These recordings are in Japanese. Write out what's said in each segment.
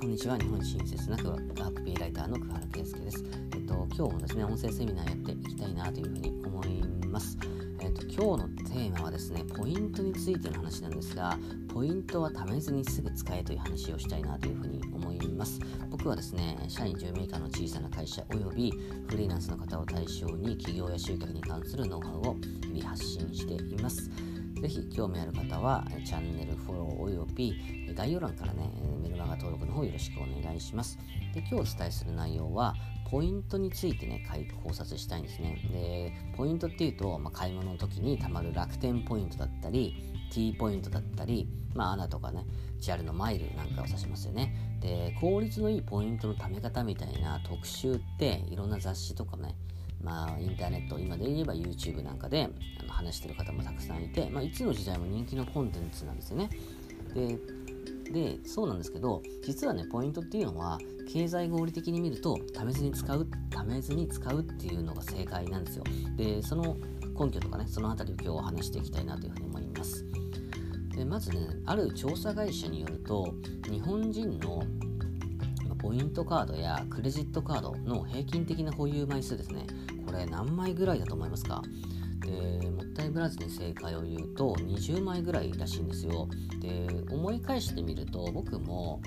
こんにちは。日本親切なワークピーライターの久原圭介です。えっと、今日もですね、音声セミナーやっていきたいなというふうに思います。えっと、今日のテーマはですね、ポイントについての話なんですが、ポイントは貯めずにすぐ使えという話をしたいなというふうに思います。僕はですね、社員10名以下の小さな会社およびフリーランスの方を対象に企業や集客に関するノウハウを日々発信しています。ぜひ興味ある方はチャンネルフォローおよび概要欄からね、メルマガ登録の方よろしくお願いします。で今日お伝えする内容は、ポイントについてね、考察したいんですね。で、ポイントっていうと、まあ、買い物の時にたまる楽天ポイントだったり、T ポイントだったり、まあ、アナとかね、JAL のマイルなんかを指しますよね。で、効率のいいポイントの貯め方みたいな特集って、いろんな雑誌とかね、まあ、インターネット、今で言えば YouTube なんかであの話してる方もたくさんいて、まあ、いつの時代も人気のコンテンツなんですよね。で、でそうなんですけど、実はね、ポイントっていうのは、経済合理的に見ると、貯めずに使う、貯めずに使うっていうのが正解なんですよ。で、その根拠とかね、そのあたりを今日は話していきたいなというふうに思います。でまずね、ある調査会社によると、日本人のポイントカードやクレジットカードの平均的な保有枚数ですね。これ何枚ぐらいだと思いますか？でもったいぶらずに正解を言うと20枚ぐらいらしいんですよ。で思い返してみると僕も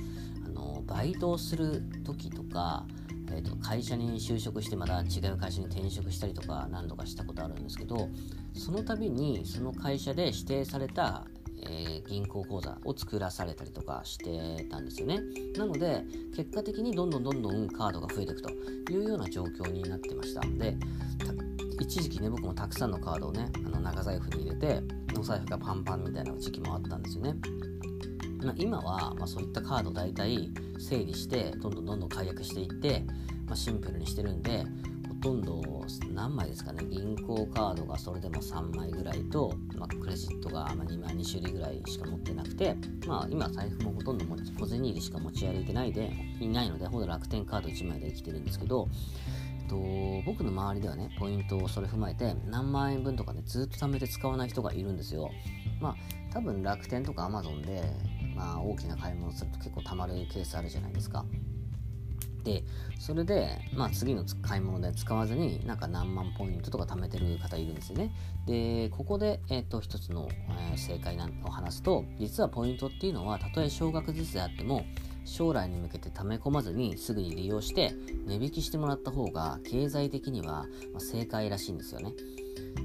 あのバイトをする時とかえーと、会社に就職してまた違う会社に転職したりとか何度かしたことあるんですけどその度にその会社で指定されたえー、銀行口座を作らされたりとかしてたんですよね。なので、結果的にどんどんどんどんカードが増えていくというような状況になってました。で、一時期ね、僕もたくさんのカードをね、あの長財布に入れて、お財布がパンパンみたいな時期もあったんですよね。まあ、今は、まあ、そういったカードを大体整理して、どんどんどんどん解約していって、まあ、シンプルにしてるんで、とんど何枚ですかね。銀行カードがそれでも3枚ぐらいと、まあ、クレジットが2枚2種類ぐらいしか持ってなくて、まあ、今財布もほとんど小銭入りしか持ち歩いてないでいないのでほぼ楽天カード1枚で生きてるんですけどえっと僕の周りではねポイントをそれ踏まえて何万円分とかねずっと貯めて使わない人がいるんですよ。まあ多分楽天とかアマゾンでまあ大きな買い物すると結構貯まるケースあるじゃないですか。でそれで、まあ、次の買い物で使わずになんか何万ポイントとか貯めてる方いるんですよね。でここで、えーと、一つの、えー、正解を話すと実はポイントっていうのはたとえ少額ずつであっても将来に向けて溜め込まずにすぐに利用して値引きしてもらった方が経済的には正解らしいんですよね。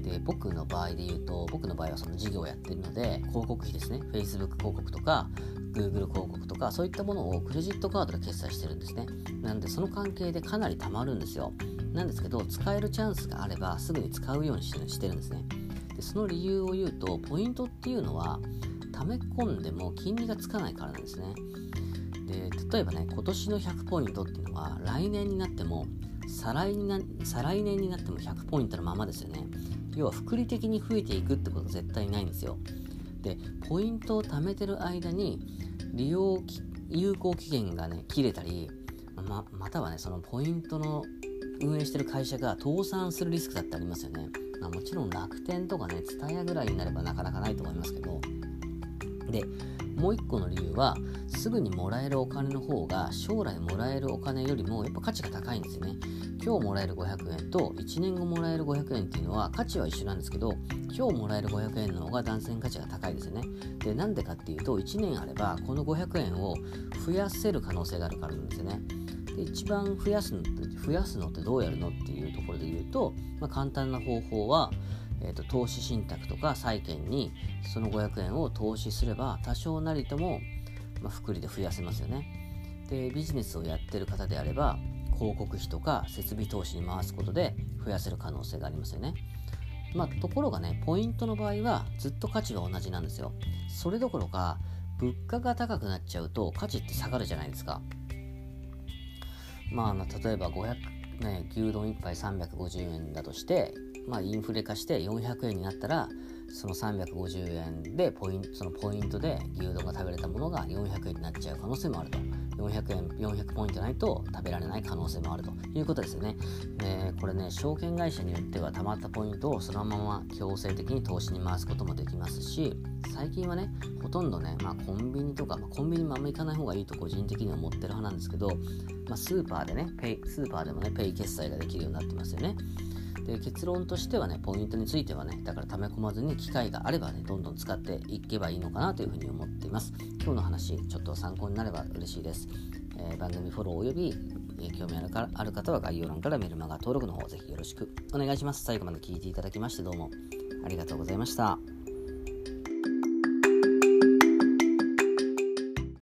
で僕の場合で言うと僕の場合はその事業をやってるので広告費ですね。Facebook 広告とか Google 広告とかそういったものをクレジットカードで決済してるんですね。なんでその関係でかなり貯まるんですよ。なんですけど使えるチャンスがあればすぐに使うようにしてるんですね。でその理由を言うとポイントっていうのは溜め込んでも金利がつかないからなんですね。で例えばね今年の100ポイントっていうのは来年になっても再来にな再来年になっても100ポイントのままですよね。要は複利的に増えていくってことは絶対ないんですよ。でポイントを貯めてる間に利用有効期限がね切れたりままたはねそのポイントの運営してる会社が倒産するリスクだってありますよね、まあ、もちろん楽天とかね TSUTAYA ぐらいになればなかなかないと思いますけど。でもう一個の理由はすぐにもらえるお金の方が将来もらえるお金よりもやっぱ価値が高いんですよね。今日もらえる500円と1年後もらえる500円っていうのは価値は一緒なんですけど今日もらえる500円の方が男性価値が高いですよねでなんでかっていうと1年あればこの500円を増やせる可能性があるからなんですよねで一番増やすの増やすのってどうやるのっていうところで言うと、まあ、簡単な方法はえーと、投資信託とか債券にその500円を投資すれば多少なりとも、まあ、福利で増やせますよね。でビジネスをやってる方であれば広告費とか設備投資に回すことで増やせる可能性がありますよね。まあ、ところがね、ポイントの場合はずっと価値が同じなんですよ。それどころか、物価が高くなっちゃうと価値って下がるじゃないですか。まあ、例えば500、ね、牛丼1杯350円だとして、まあ、インフレ化して400円になったらその350円でポイントそのポイントで牛丼が食べれたものが400円になっちゃう可能性もあると400円、400ポイントないと食べられない可能性もあるということですよね。で、これね、証券会社によっては貯まったポイントをそのまま強制的に投資に回すこともできますし、最近はね、ほとんどね、まあ、コンビニとか、まあ、コンビニもあんま行かない方がいいと個人的には思ってる派なんですけど、まあ、スーパーでね、ペイ、スーパーでもね、ペイ決済ができるようになってますよね。で結論としてはね、ポイントについてはね、だから溜め込まずに機会があればね、どんどん使っていけばいいのかなというふうに思っています。今日の話、ちょっと参考になれば嬉しいです。えー、番組フォローおよび、えー、興味あるかある方は概要欄からメルマガ登録の方ぜひよろしくお願いします。最後まで聞いていただきましてどうもありがとうございました。